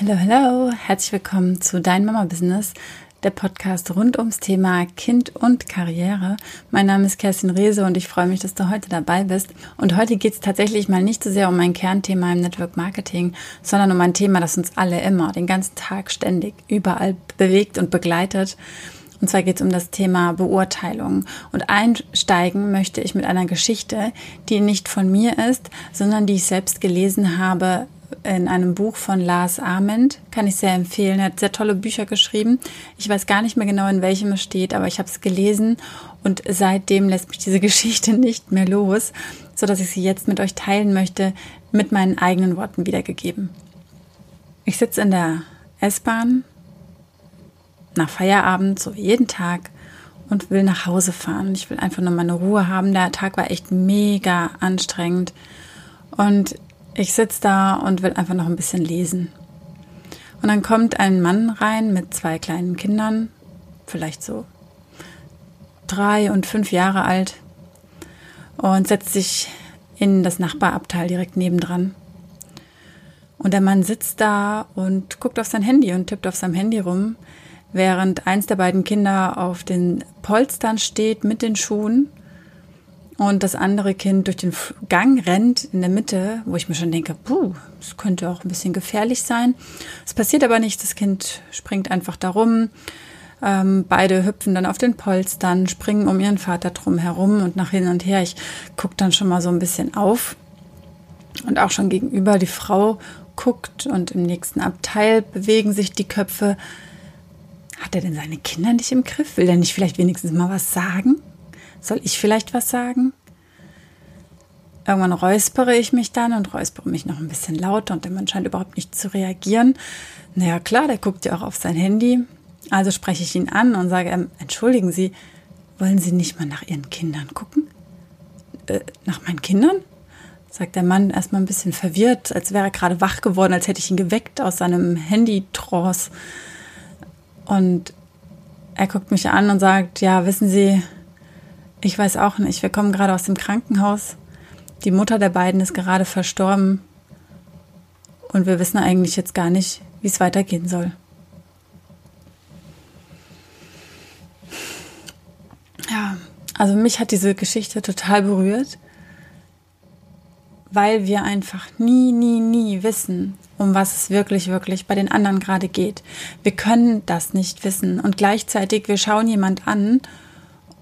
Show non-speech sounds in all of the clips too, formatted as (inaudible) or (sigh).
Hallo, hallo, herzlich willkommen zu Dein Mama Business, der Podcast rund ums Thema Kind und Karriere. Mein Name ist Kerstin Rehse und ich freue mich, dass du heute dabei bist. Und heute geht es tatsächlich mal nicht so sehr um ein Kernthema im Network Marketing, sondern um ein Thema, das uns alle immer, den ganzen Tag ständig, überall bewegt und begleitet. Und zwar geht es um das Thema Beurteilung. Und einsteigen möchte ich mit einer Geschichte, die nicht von mir ist, sondern die ich selbst gelesen habe in einem Buch von Lars Ament. Kann ich sehr empfehlen. Er hat sehr tolle Bücher geschrieben. Ich weiß gar nicht mehr genau, in welchem es steht, aber ich habe es gelesen und seitdem lässt mich diese (laughs) Geschichte nicht mehr los, sodass ich sie jetzt mit euch teilen möchte, mit meinen eigenen Worten wiedergegeben. Ich sitze in der S-Bahn nach Feierabend, so wie jeden Tag, und will nach Hause fahren. Ich will einfach nur meine Ruhe haben. Der Tag war echt mega anstrengend. Und ich sitze da und will einfach noch ein bisschen lesen. Und dann kommt ein Mann rein mit zwei kleinen Kindern, vielleicht so drei und fünf Jahre alt, und setzt sich in das Nachbarabteil direkt nebendran. Und der Mann sitzt da und guckt auf sein Handy und tippt auf seinem Handy rum, während eins der beiden Kinder auf den Polstern steht mit den Schuhen und das andere Kind durch den Gang rennt in der Mitte, wo ich mir schon denke, puh, das könnte auch ein bisschen gefährlich sein. Es passiert aber nicht, das Kind springt einfach darum. Ähm, beide hüpfen dann auf den Polstern, springen um ihren Vater drum herum und nach hin und her. Ich gucke dann schon mal so ein bisschen auf und auch schon gegenüber die Frau guckt und im nächsten Abteil bewegen sich die Köpfe. Hat er denn seine Kinder nicht im Griff? Will er nicht vielleicht wenigstens mal was sagen? Soll ich vielleicht was sagen? Irgendwann räuspere ich mich dann und räuspere mich noch ein bisschen lauter und der Mann scheint überhaupt nicht zu reagieren. Naja, klar, der guckt ja auch auf sein Handy. Also spreche ich ihn an und sage, ähm, entschuldigen Sie, wollen Sie nicht mal nach Ihren Kindern gucken? Äh, nach meinen Kindern? Sagt der Mann erstmal ein bisschen verwirrt, als wäre er gerade wach geworden, als hätte ich ihn geweckt aus seinem Handy-Trance. Und er guckt mich an und sagt, ja, wissen Sie, ich weiß auch nicht. Wir kommen gerade aus dem Krankenhaus. Die Mutter der beiden ist gerade verstorben. Und wir wissen eigentlich jetzt gar nicht, wie es weitergehen soll. Ja, also mich hat diese Geschichte total berührt, weil wir einfach nie, nie, nie wissen, um was es wirklich, wirklich bei den anderen gerade geht. Wir können das nicht wissen. Und gleichzeitig, wir schauen jemand an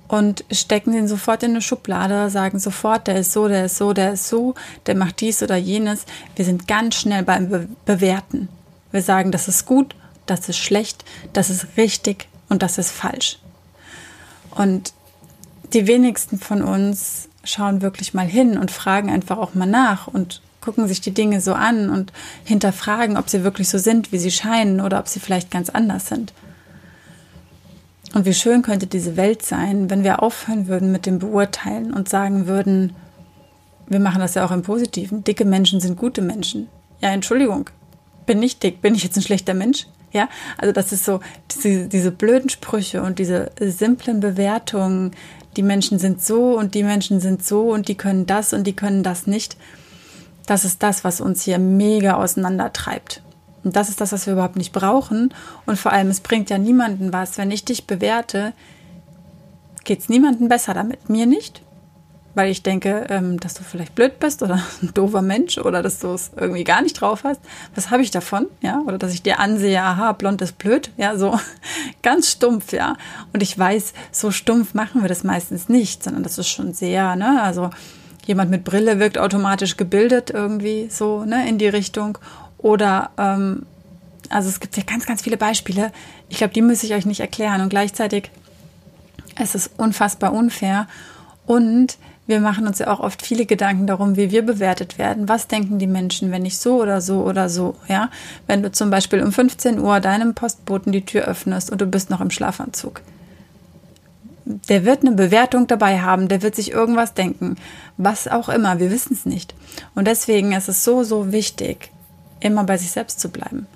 und stecken den sofort in eine Schublade, sagen sofort, der ist so, der ist so, der ist so, der macht dies oder jenes. Wir sind ganz schnell beim Be Bewerten. Wir sagen, das ist gut, das ist schlecht, das ist richtig und das ist falsch. Und die wenigsten von uns schauen wirklich mal hin und fragen einfach auch mal nach und gucken sich die Dinge so an und hinterfragen, ob sie wirklich so sind, wie sie scheinen oder ob sie vielleicht ganz anders sind. Und wie schön könnte diese Welt sein, wenn wir aufhören würden mit dem Beurteilen und sagen würden, wir machen das ja auch im Positiven, dicke Menschen sind gute Menschen. Ja, Entschuldigung, bin nicht dick, bin ich jetzt ein schlechter Mensch? Ja, also das ist so, diese, diese blöden Sprüche und diese simplen Bewertungen, die Menschen sind so und die Menschen sind so und die können das und die können das nicht. Das ist das, was uns hier mega auseinandertreibt. Und das ist das, was wir überhaupt nicht brauchen. Und vor allem, es bringt ja niemanden was. Wenn ich dich bewerte, geht es niemandem besser damit. Mir nicht. Weil ich denke, ähm, dass du vielleicht blöd bist oder (laughs) ein doofer Mensch oder dass du es irgendwie gar nicht drauf hast. Was habe ich davon? Ja, oder dass ich dir ansehe, aha, blond ist blöd. Ja, so (laughs) ganz stumpf, ja. Und ich weiß, so stumpf machen wir das meistens nicht, sondern das ist schon sehr, ne, also jemand mit Brille wirkt automatisch gebildet irgendwie so, ne, in die Richtung. Oder, ähm, also es gibt ja ganz, ganz viele Beispiele. Ich glaube, die muss ich euch nicht erklären. Und gleichzeitig ist es unfassbar unfair. Und wir machen uns ja auch oft viele Gedanken darum, wie wir bewertet werden. Was denken die Menschen, wenn ich so oder so oder so, ja? Wenn du zum Beispiel um 15 Uhr deinem Postboten die Tür öffnest und du bist noch im Schlafanzug. Der wird eine Bewertung dabei haben, der wird sich irgendwas denken. Was auch immer, wir wissen es nicht. Und deswegen ist es so, so wichtig, immer bei sich selbst zu bleiben.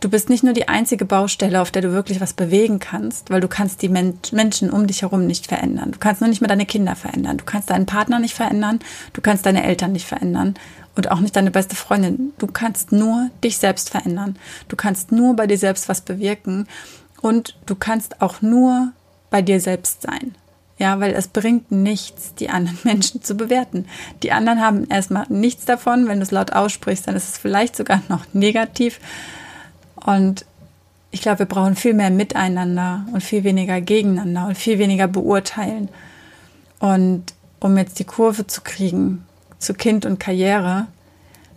Du bist nicht nur die einzige Baustelle, auf der du wirklich was bewegen kannst, weil du kannst die Men Menschen um dich herum nicht verändern. Du kannst nur nicht mehr deine Kinder verändern. Du kannst deinen Partner nicht verändern. Du kannst deine Eltern nicht verändern. Und auch nicht deine beste Freundin. Du kannst nur dich selbst verändern. Du kannst nur bei dir selbst was bewirken. Und du kannst auch nur bei dir selbst sein. Ja, weil es bringt nichts, die anderen (laughs) Menschen zu bewerten. Die anderen haben erstmal nichts davon. Wenn du es laut aussprichst, dann ist es vielleicht sogar noch negativ. Und ich glaube, wir brauchen viel mehr Miteinander und viel weniger gegeneinander und viel weniger beurteilen. Und um jetzt die Kurve zu kriegen zu Kind und Karriere,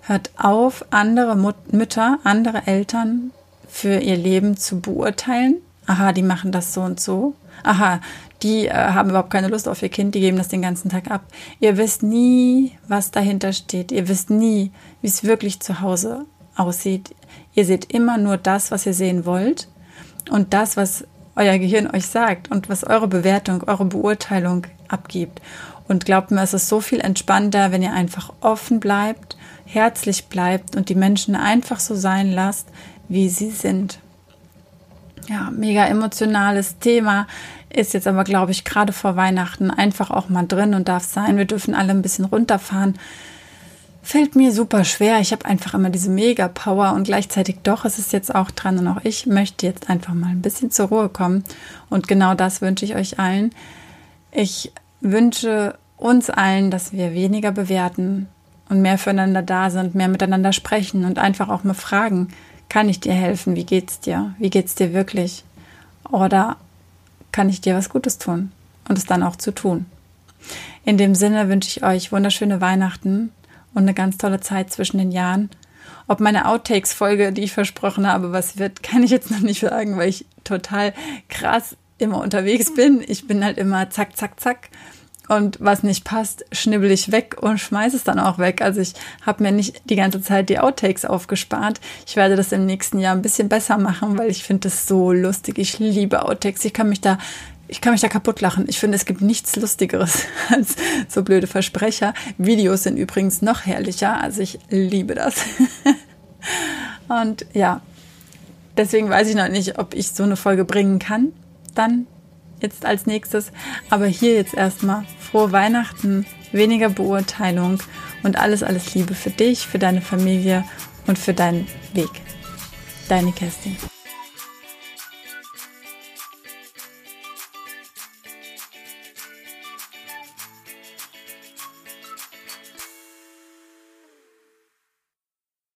hört auf, andere Mut Mütter, andere Eltern für ihr Leben zu beurteilen. Aha, die machen das so und so. Aha, die äh, haben überhaupt keine Lust auf ihr Kind, die geben das den ganzen Tag ab. Ihr wisst nie, was dahinter steht. Ihr wisst nie, wie es wirklich zu Hause aussieht. Ihr seht immer nur das, was ihr sehen wollt und das, was euer Gehirn euch sagt und was eure Bewertung, eure Beurteilung abgibt. Und glaubt mir, es ist so viel entspannter, wenn ihr einfach offen bleibt, herzlich bleibt und die Menschen einfach so sein lasst, wie sie sind. Ja, mega emotionales Thema ist jetzt aber, glaube ich, gerade vor Weihnachten einfach auch mal drin und darf sein. Wir dürfen alle ein bisschen runterfahren fällt mir super schwer. Ich habe einfach immer diese Mega-Power und gleichzeitig doch ist es jetzt auch dran und auch ich möchte jetzt einfach mal ein bisschen zur Ruhe kommen. Und genau das wünsche ich euch allen. Ich wünsche uns allen, dass wir weniger bewerten und mehr füreinander da sind, mehr miteinander sprechen und einfach auch mal fragen, kann ich dir helfen? Wie geht's dir? Wie geht's dir wirklich? Oder kann ich dir was Gutes tun? Und es dann auch zu tun. In dem Sinne wünsche ich euch wunderschöne Weihnachten und eine ganz tolle Zeit zwischen den Jahren. Ob meine Outtakes-Folge, die ich versprochen habe, was wird, (laughs) kann ich jetzt noch nicht sagen, weil ich total krass immer unterwegs bin. Ich bin halt immer zack, zack, zack. Und was nicht passt, schnibbel ich weg und schmeiße es dann auch weg. Also ich habe mir nicht die ganze Zeit die Outtakes aufgespart. Ich werde das im nächsten Jahr ein bisschen besser machen, weil ich finde das so lustig. Ich liebe Outtakes. Ich kann mich da ich kann mich da kaputt lachen. Ich finde, es gibt nichts Lustigeres (laughs) als so blöde Versprecher. Videos sind übrigens noch herrlicher. Also ich liebe das. (laughs) Und ja, deswegen weiß ich noch nicht, ob ich so eine Folge bringen kann. Dann jetzt als nächstes. Aber hier jetzt erstmal frohe Weihnachten, weniger Beurteilung und alles, alles Liebe für dich, für deine Familie und für deinen Weg. Deine Kerstin.